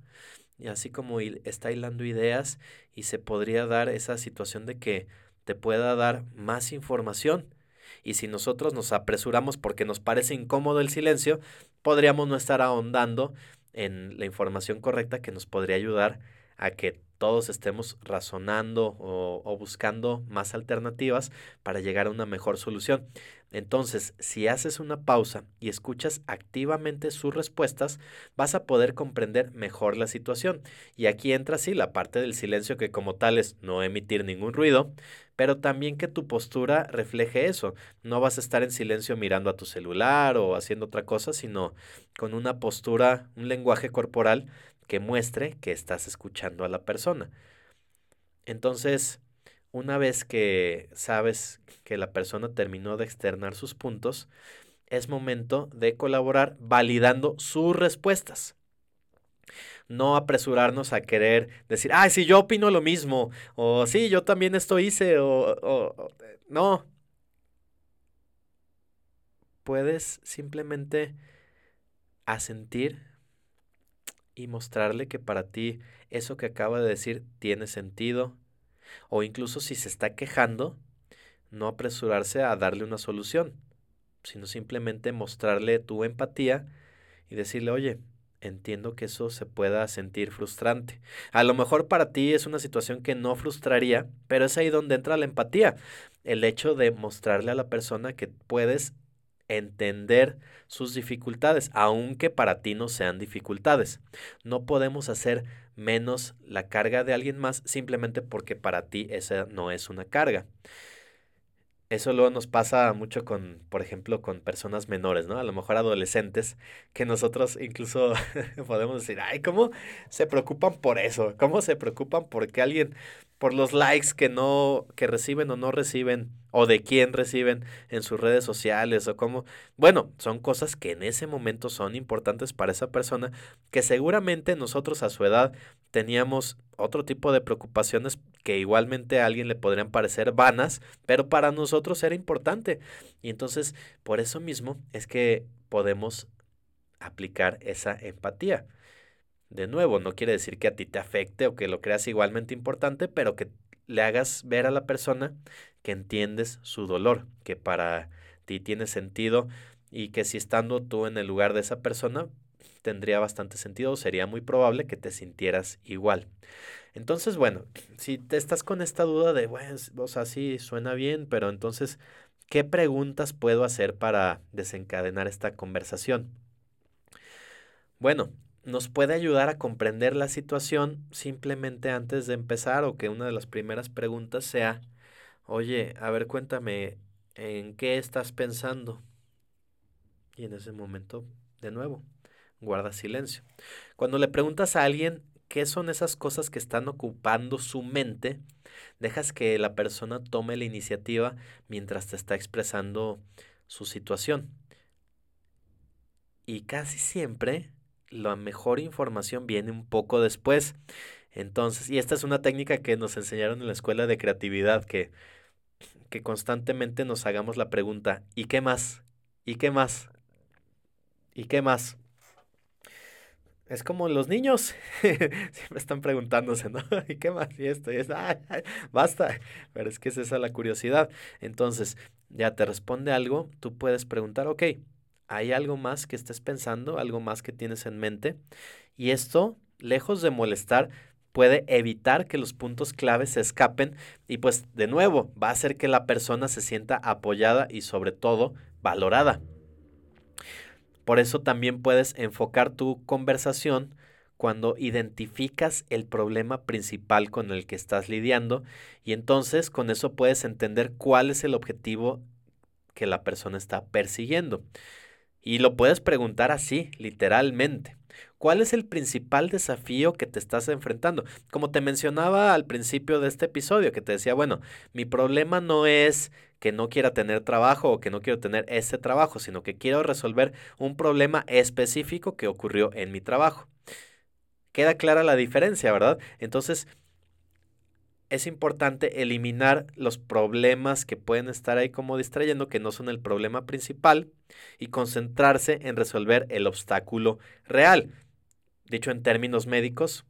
y así como está hilando ideas y se podría dar esa situación de que te pueda dar más información. Y si nosotros nos apresuramos porque nos parece incómodo el silencio, podríamos no estar ahondando en la información correcta que nos podría ayudar a que todos estemos razonando o, buscando más alternativas para llegar a una mejor solución. Entonces, si haces una pausa y escuchas activamente sus respuestas, vas a poder comprender mejor la situación. Y aquí entra sí la parte del silencio que como tal es no emitir ningún ruido, pero también que tu postura refleje eso. No vas a estar en silencio mirando a tu celular o haciendo otra cosa, sino con una postura, un lenguaje corporal que muestre que estás escuchando a la persona. Entonces, una vez que sabes que la persona terminó de externar sus puntos, es momento de colaborar validando sus respuestas. No apresurarnos a querer decir, ah, sí, yo opino lo mismo, o sí, yo también esto hice, o, o no. Puedes simplemente asentir y mostrarle que para ti eso que acaba de decir tiene sentido, o incluso si se está quejando, no apresurarse a darle una solución, sino simplemente mostrarle tu empatía y decirle, oye, entiendo que eso se pueda sentir frustrante. A lo mejor para ti es una situación que no frustraría, pero es ahí donde entra la empatía. El hecho de mostrarle a la persona que puedes entender sus dificultades, aunque para ti no sean dificultades. No podemos hacer menos la carga de alguien más simplemente porque para ti esa no es una carga. Eso luego nos pasa mucho con, por ejemplo, con personas menores, ¿no? A lo mejor adolescentes, que nosotros incluso podemos decir, ay, ¿cómo se preocupan por eso? ¿Cómo se preocupan porque alguien por los likes que no, que reciben o no reciben, o de quién reciben en sus redes sociales, o cómo. Bueno, son cosas que en ese momento son importantes para esa persona, que seguramente nosotros a su edad teníamos otro tipo de preocupaciones que igualmente a alguien le podrían parecer vanas, pero para nosotros era importante. Y entonces, por eso mismo es que podemos aplicar esa empatía. De nuevo, no quiere decir que a ti te afecte o que lo creas igualmente importante, pero que le hagas ver a la persona que entiendes su dolor, que para ti tiene sentido y que si estando tú en el lugar de esa persona tendría bastante sentido, sería muy probable que te sintieras igual. Entonces, bueno, si te estás con esta duda de, bueno, o sea, sí, suena bien, pero entonces, ¿qué preguntas puedo hacer para desencadenar esta conversación? Bueno, nos puede ayudar a comprender la situación simplemente antes de empezar o que una de las primeras preguntas sea, oye, a ver, cuéntame, ¿en qué estás pensando? Y en ese momento, de nuevo, guarda silencio. Cuando le preguntas a alguien qué son esas cosas que están ocupando su mente, dejas que la persona tome la iniciativa mientras te está expresando su situación. Y casi siempre la mejor información viene un poco después. Entonces, y esta es una técnica que nos enseñaron en la escuela de creatividad, que, que constantemente nos hagamos la pregunta, ¿y qué más? ¿Y qué más? ¿Y qué más? Es como los niños, siempre están preguntándose, ¿no? ¿Y qué más? Y esto, y esto, basta. Pero es que es esa la curiosidad. Entonces, ya te responde algo, tú puedes preguntar, ok, hay algo más que estés pensando, algo más que tienes en mente. Y esto, lejos de molestar, puede evitar que los puntos claves se escapen y pues de nuevo va a hacer que la persona se sienta apoyada y sobre todo valorada. Por eso también puedes enfocar tu conversación cuando identificas el problema principal con el que estás lidiando y entonces con eso puedes entender cuál es el objetivo que la persona está persiguiendo. Y lo puedes preguntar así, literalmente. ¿Cuál es el principal desafío que te estás enfrentando? Como te mencionaba al principio de este episodio, que te decía, bueno, mi problema no es que no quiera tener trabajo o que no quiero tener ese trabajo, sino que quiero resolver un problema específico que ocurrió en mi trabajo. Queda clara la diferencia, ¿verdad? Entonces, es importante eliminar los problemas que pueden estar ahí como distrayendo, que no son el problema principal, y concentrarse en resolver el obstáculo real. Dicho en términos médicos,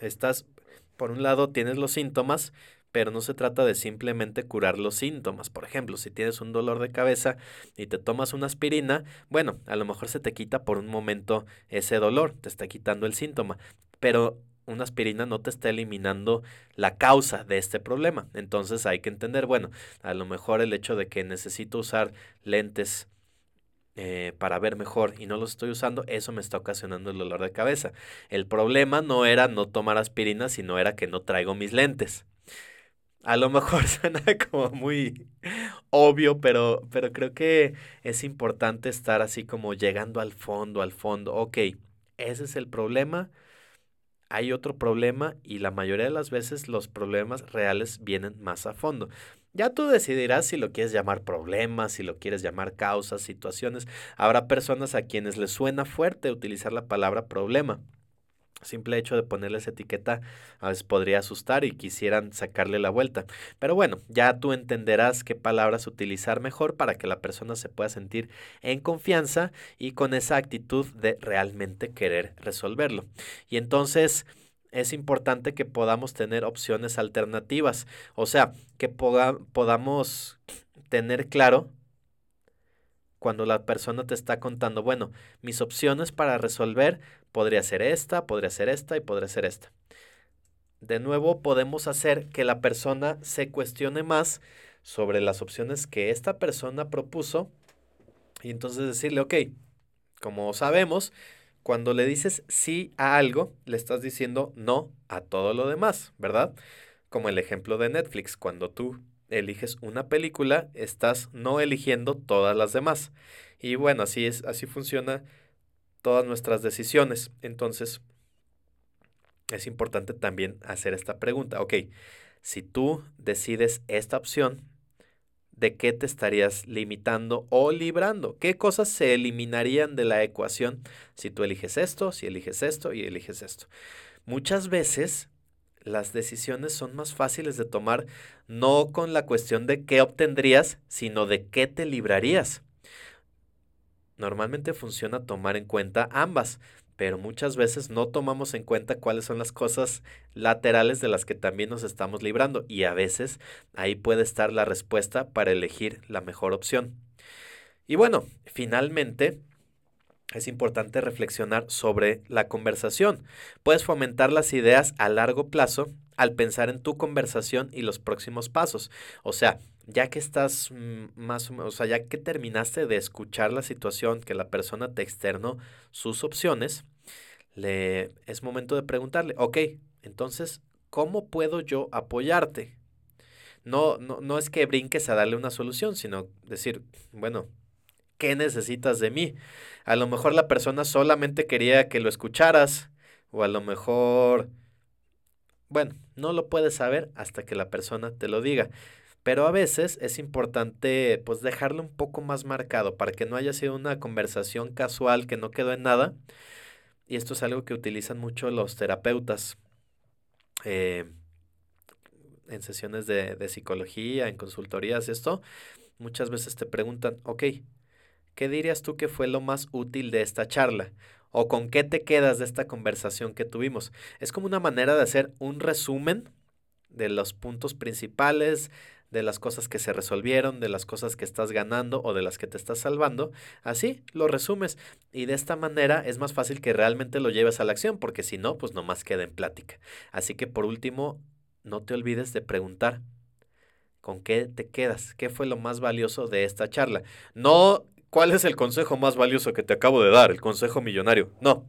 estás, por un lado, tienes los síntomas, pero no se trata de simplemente curar los síntomas. Por ejemplo, si tienes un dolor de cabeza y te tomas una aspirina, bueno, a lo mejor se te quita por un momento ese dolor, te está quitando el síntoma, pero una aspirina no te está eliminando la causa de este problema. Entonces hay que entender, bueno, a lo mejor el hecho de que necesito usar lentes eh, para ver mejor y no los estoy usando, eso me está ocasionando el dolor de cabeza. El problema no era no tomar aspirina, sino era que no traigo mis lentes. A lo mejor suena como muy obvio, pero, pero creo que es importante estar así como llegando al fondo, al fondo. Ok, ese es el problema hay otro problema y la mayoría de las veces los problemas reales vienen más a fondo. Ya tú decidirás si lo quieres llamar problemas, si lo quieres llamar causas, situaciones. Habrá personas a quienes les suena fuerte utilizar la palabra problema simple hecho de ponerle esa etiqueta a veces podría asustar y quisieran sacarle la vuelta. Pero bueno, ya tú entenderás qué palabras utilizar mejor para que la persona se pueda sentir en confianza y con esa actitud de realmente querer resolverlo. Y entonces es importante que podamos tener opciones alternativas, o sea, que podamos tener claro cuando la persona te está contando, bueno, mis opciones para resolver podría ser esta, podría ser esta y podría ser esta. De nuevo, podemos hacer que la persona se cuestione más sobre las opciones que esta persona propuso y entonces decirle, ok, como sabemos, cuando le dices sí a algo, le estás diciendo no a todo lo demás, ¿verdad? Como el ejemplo de Netflix, cuando tú eliges una película, estás no eligiendo todas las demás. Y bueno, así es, así funciona todas nuestras decisiones. Entonces, es importante también hacer esta pregunta. Ok, si tú decides esta opción, ¿de qué te estarías limitando o librando? ¿Qué cosas se eliminarían de la ecuación si tú eliges esto, si eliges esto y eliges esto? Muchas veces las decisiones son más fáciles de tomar no con la cuestión de qué obtendrías, sino de qué te librarías. Normalmente funciona tomar en cuenta ambas, pero muchas veces no tomamos en cuenta cuáles son las cosas laterales de las que también nos estamos librando y a veces ahí puede estar la respuesta para elegir la mejor opción. Y bueno, finalmente, es importante reflexionar sobre la conversación. Puedes fomentar las ideas a largo plazo al pensar en tu conversación y los próximos pasos. O sea, ya que estás mm, más o menos, o sea, ya que terminaste de escuchar la situación, que la persona te externó sus opciones, le, es momento de preguntarle, ok, entonces, ¿cómo puedo yo apoyarte? No, no, no es que brinques a darle una solución, sino decir, bueno, ¿qué necesitas de mí? A lo mejor la persona solamente quería que lo escucharas o a lo mejor, bueno, no lo puedes saber hasta que la persona te lo diga. Pero a veces es importante pues dejarlo un poco más marcado para que no haya sido una conversación casual que no quedó en nada. Y esto es algo que utilizan mucho los terapeutas eh, en sesiones de, de psicología, en consultorías, esto. Muchas veces te preguntan, ok, ¿qué dirías tú que fue lo más útil de esta charla? ¿O con qué te quedas de esta conversación que tuvimos? Es como una manera de hacer un resumen de los puntos principales, de las cosas que se resolvieron, de las cosas que estás ganando o de las que te estás salvando. Así lo resumes y de esta manera es más fácil que realmente lo lleves a la acción porque si no, pues nomás queda en plática. Así que por último, no te olvides de preguntar. ¿Con qué te quedas? ¿Qué fue lo más valioso de esta charla? No ¿Cuál es el consejo más valioso que te acabo de dar? El consejo millonario. No.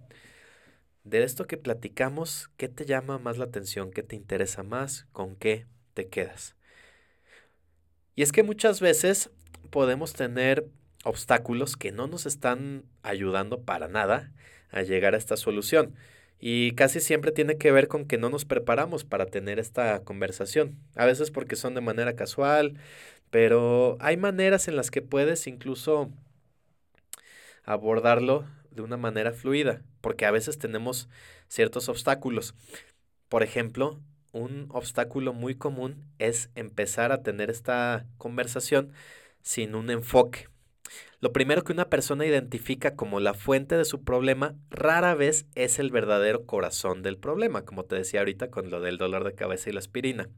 De esto que platicamos, ¿qué te llama más la atención? ¿Qué te interesa más? ¿Con qué te quedas? Y es que muchas veces podemos tener obstáculos que no nos están ayudando para nada a llegar a esta solución. Y casi siempre tiene que ver con que no nos preparamos para tener esta conversación. A veces porque son de manera casual, pero hay maneras en las que puedes incluso abordarlo de una manera fluida, porque a veces tenemos ciertos obstáculos. Por ejemplo, un obstáculo muy común es empezar a tener esta conversación sin un enfoque. Lo primero que una persona identifica como la fuente de su problema rara vez es el verdadero corazón del problema, como te decía ahorita con lo del dolor de cabeza y la aspirina.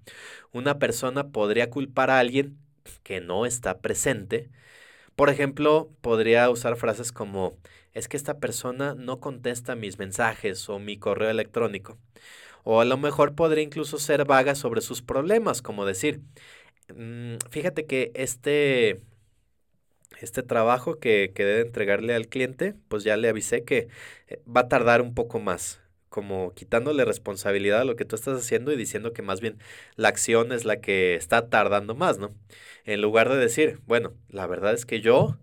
Una persona podría culpar a alguien que no está presente por ejemplo, podría usar frases como, es que esta persona no contesta mis mensajes o mi correo electrónico. O a lo mejor podría incluso ser vaga sobre sus problemas, como decir, mm, fíjate que este, este trabajo que, que debe entregarle al cliente, pues ya le avisé que eh, va a tardar un poco más como quitándole responsabilidad a lo que tú estás haciendo y diciendo que más bien la acción es la que está tardando más, ¿no? En lugar de decir, bueno, la verdad es que yo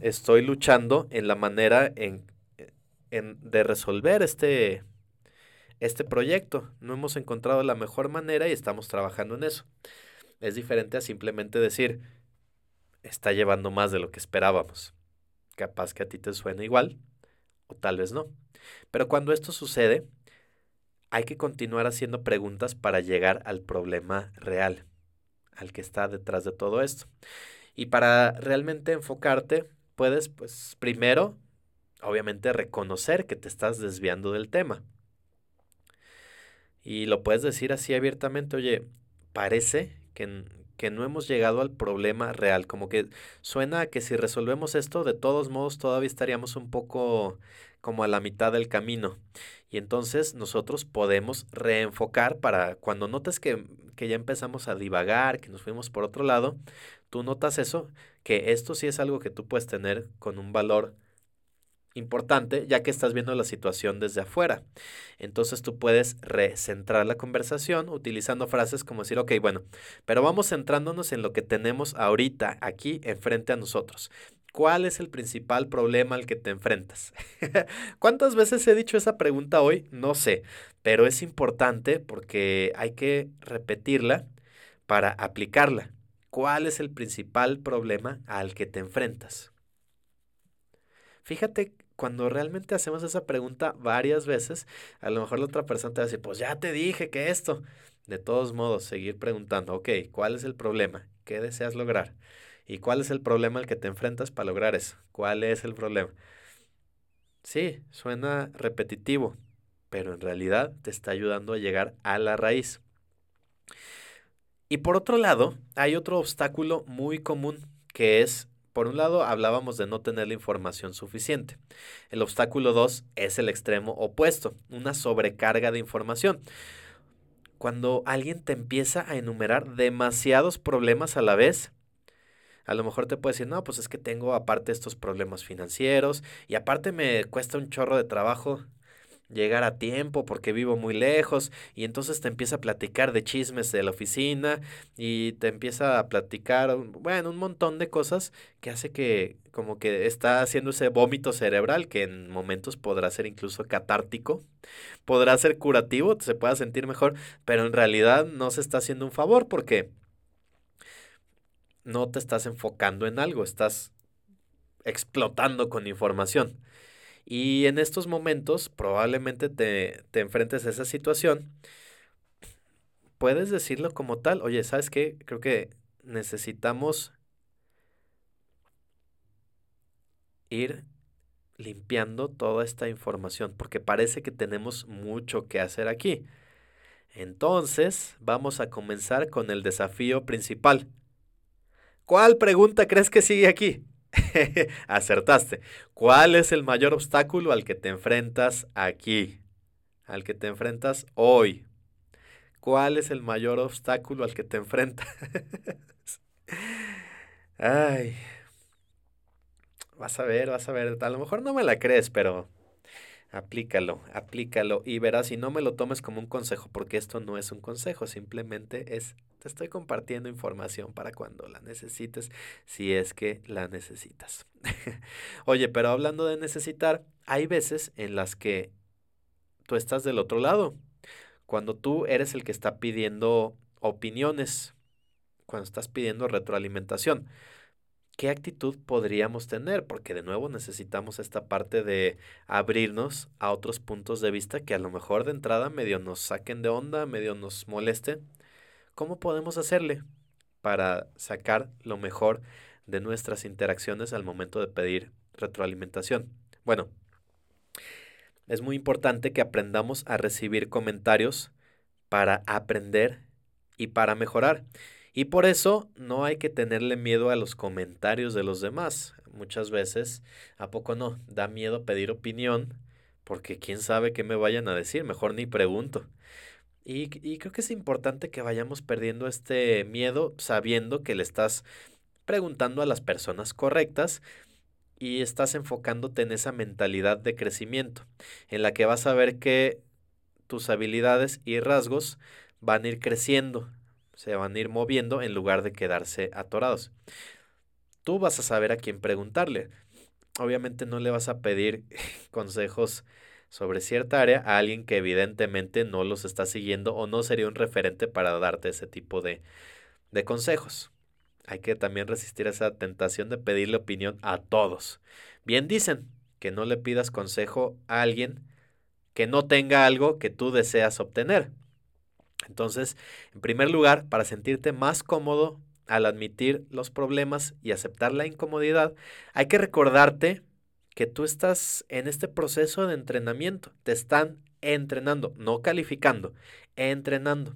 estoy luchando en la manera en, en de resolver este, este proyecto. No hemos encontrado la mejor manera y estamos trabajando en eso. Es diferente a simplemente decir, está llevando más de lo que esperábamos. Capaz que a ti te suena igual o tal vez no. Pero cuando esto sucede, hay que continuar haciendo preguntas para llegar al problema real, al que está detrás de todo esto. Y para realmente enfocarte, puedes, pues, primero, obviamente, reconocer que te estás desviando del tema. Y lo puedes decir así abiertamente, oye, parece que, que no hemos llegado al problema real. Como que suena a que si resolvemos esto, de todos modos todavía estaríamos un poco como a la mitad del camino. Y entonces nosotros podemos reenfocar para cuando notes que, que, ya empezamos a divagar, que nos fuimos por otro lado, tú notas eso, que esto sí es algo que tú puedes tener con un valor importante, ya que estás viendo la situación desde afuera. Entonces tú puedes recentrar la conversación utilizando frases como decir, ok, bueno, pero vamos centrándonos en lo que tenemos ahorita aquí enfrente a nosotros. ¿Cuál es el principal problema al que te enfrentas? ¿Cuántas veces he dicho esa pregunta hoy? No sé, pero es importante porque hay que repetirla para aplicarla. ¿Cuál es el principal problema al que te enfrentas? Fíjate cuando realmente hacemos esa pregunta varias veces, a lo mejor la otra persona te va a decir, pues ya te dije que esto. De todos modos, seguir preguntando, ok, ¿cuál es el problema? ¿Qué deseas lograr? ¿Y cuál es el problema al que te enfrentas para lograr eso? ¿Cuál es el problema? Sí, suena repetitivo, pero en realidad te está ayudando a llegar a la raíz. Y por otro lado, hay otro obstáculo muy común que es por un lado, hablábamos de no tener la información suficiente. El obstáculo 2 es el extremo opuesto, una sobrecarga de información. Cuando alguien te empieza a enumerar demasiados problemas a la vez, a lo mejor te puede decir, no, pues es que tengo aparte estos problemas financieros y aparte me cuesta un chorro de trabajo llegar a tiempo porque vivo muy lejos y entonces te empieza a platicar de chismes de la oficina y te empieza a platicar, bueno, un montón de cosas que hace que como que está haciendo ese vómito cerebral que en momentos podrá ser incluso catártico, podrá ser curativo, se pueda sentir mejor, pero en realidad no se está haciendo un favor porque no te estás enfocando en algo, estás explotando con información. Y en estos momentos probablemente te, te enfrentes a esa situación. Puedes decirlo como tal, oye, ¿sabes qué? Creo que necesitamos ir limpiando toda esta información, porque parece que tenemos mucho que hacer aquí. Entonces, vamos a comenzar con el desafío principal. ¿Cuál pregunta crees que sigue aquí? Acertaste. ¿Cuál es el mayor obstáculo al que te enfrentas aquí? Al que te enfrentas hoy. ¿Cuál es el mayor obstáculo al que te enfrentas? Ay. Vas a ver, vas a ver. A lo mejor no me la crees, pero aplícalo, aplícalo y verás, y no me lo tomes como un consejo, porque esto no es un consejo, simplemente es, te estoy compartiendo información para cuando la necesites, si es que la necesitas. Oye, pero hablando de necesitar, hay veces en las que tú estás del otro lado, cuando tú eres el que está pidiendo opiniones, cuando estás pidiendo retroalimentación. ¿qué actitud podríamos tener? Porque de nuevo necesitamos esta parte de abrirnos a otros puntos de vista que a lo mejor de entrada medio nos saquen de onda, medio nos moleste. ¿Cómo podemos hacerle para sacar lo mejor de nuestras interacciones al momento de pedir retroalimentación? Bueno, es muy importante que aprendamos a recibir comentarios para aprender y para mejorar. Y por eso no hay que tenerle miedo a los comentarios de los demás. Muchas veces, ¿a poco no? Da miedo pedir opinión porque quién sabe qué me vayan a decir, mejor ni pregunto. Y, y creo que es importante que vayamos perdiendo este miedo sabiendo que le estás preguntando a las personas correctas y estás enfocándote en esa mentalidad de crecimiento, en la que vas a ver que tus habilidades y rasgos van a ir creciendo se van a ir moviendo en lugar de quedarse atorados. Tú vas a saber a quién preguntarle. Obviamente no le vas a pedir consejos sobre cierta área a alguien que evidentemente no los está siguiendo o no sería un referente para darte ese tipo de, de consejos. Hay que también resistir esa tentación de pedirle opinión a todos. Bien dicen que no le pidas consejo a alguien que no tenga algo que tú deseas obtener. Entonces, en primer lugar, para sentirte más cómodo al admitir los problemas y aceptar la incomodidad, hay que recordarte que tú estás en este proceso de entrenamiento. Te están entrenando, no calificando, entrenando.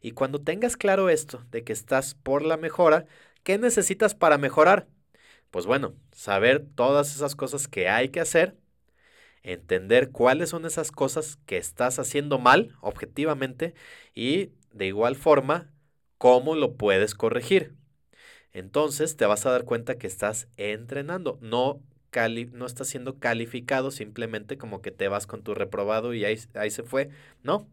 Y cuando tengas claro esto, de que estás por la mejora, ¿qué necesitas para mejorar? Pues bueno, saber todas esas cosas que hay que hacer, entender cuáles son esas cosas que estás haciendo mal, objetivamente, y de igual forma, cómo lo puedes corregir. Entonces te vas a dar cuenta que estás entrenando, no, no estás siendo calificado simplemente como que te vas con tu reprobado y ahí, ahí se fue. No,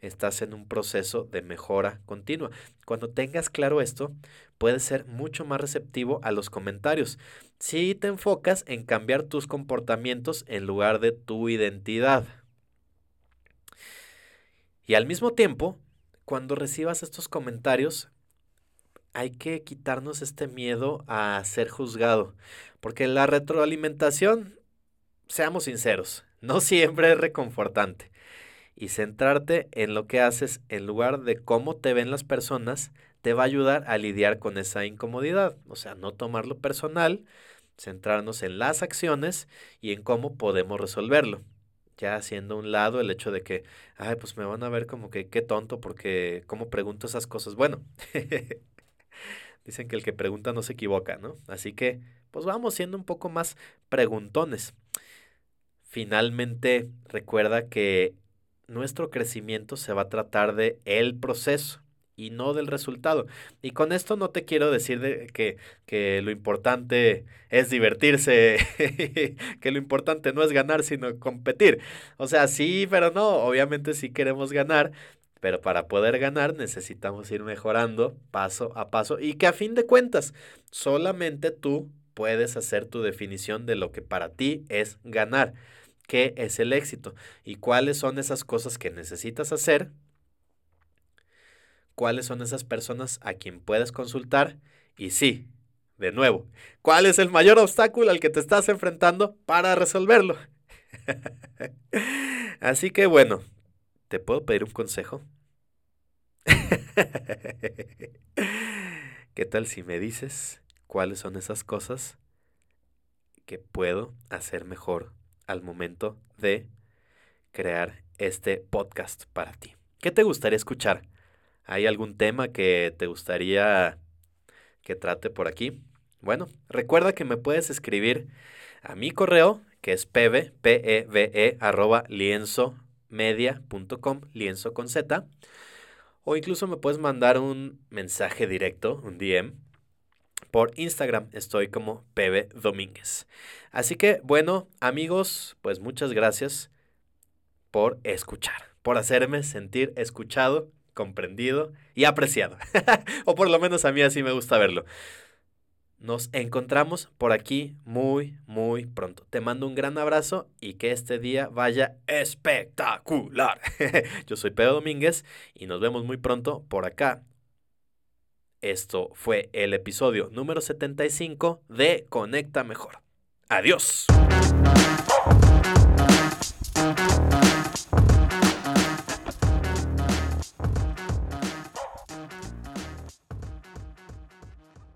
estás en un proceso de mejora continua. Cuando tengas claro esto, puedes ser mucho más receptivo a los comentarios. Si te enfocas en cambiar tus comportamientos en lugar de tu identidad. Y al mismo tiempo, cuando recibas estos comentarios, hay que quitarnos este miedo a ser juzgado, porque la retroalimentación, seamos sinceros, no siempre es reconfortante. Y centrarte en lo que haces en lugar de cómo te ven las personas te va a ayudar a lidiar con esa incomodidad. O sea, no tomarlo personal, centrarnos en las acciones y en cómo podemos resolverlo ya haciendo un lado el hecho de que, ay, pues me van a ver como que qué tonto porque cómo pregunto esas cosas. Bueno, dicen que el que pregunta no se equivoca, ¿no? Así que, pues vamos siendo un poco más preguntones. Finalmente, recuerda que nuestro crecimiento se va a tratar de el proceso y no del resultado. Y con esto no te quiero decir de que, que lo importante es divertirse, que lo importante no es ganar, sino competir. O sea, sí, pero no, obviamente sí queremos ganar, pero para poder ganar necesitamos ir mejorando paso a paso y que a fin de cuentas solamente tú puedes hacer tu definición de lo que para ti es ganar. ¿Qué es el éxito? ¿Y cuáles son esas cosas que necesitas hacer cuáles son esas personas a quien puedes consultar y sí, de nuevo, ¿cuál es el mayor obstáculo al que te estás enfrentando para resolverlo? Así que bueno, ¿te puedo pedir un consejo? ¿Qué tal si me dices cuáles son esas cosas que puedo hacer mejor al momento de crear este podcast para ti? ¿Qué te gustaría escuchar? ¿Hay algún tema que te gustaría que trate por aquí? Bueno, recuerda que me puedes escribir a mi correo, que es pv, p e -E, arroba lienzo lienzo con z, o incluso me puedes mandar un mensaje directo, un DM, por Instagram. Estoy como pv domínguez. Así que, bueno, amigos, pues muchas gracias por escuchar, por hacerme sentir escuchado comprendido y apreciado. o por lo menos a mí así me gusta verlo. Nos encontramos por aquí muy, muy pronto. Te mando un gran abrazo y que este día vaya espectacular. Yo soy Pedro Domínguez y nos vemos muy pronto por acá. Esto fue el episodio número 75 de Conecta Mejor. Adiós.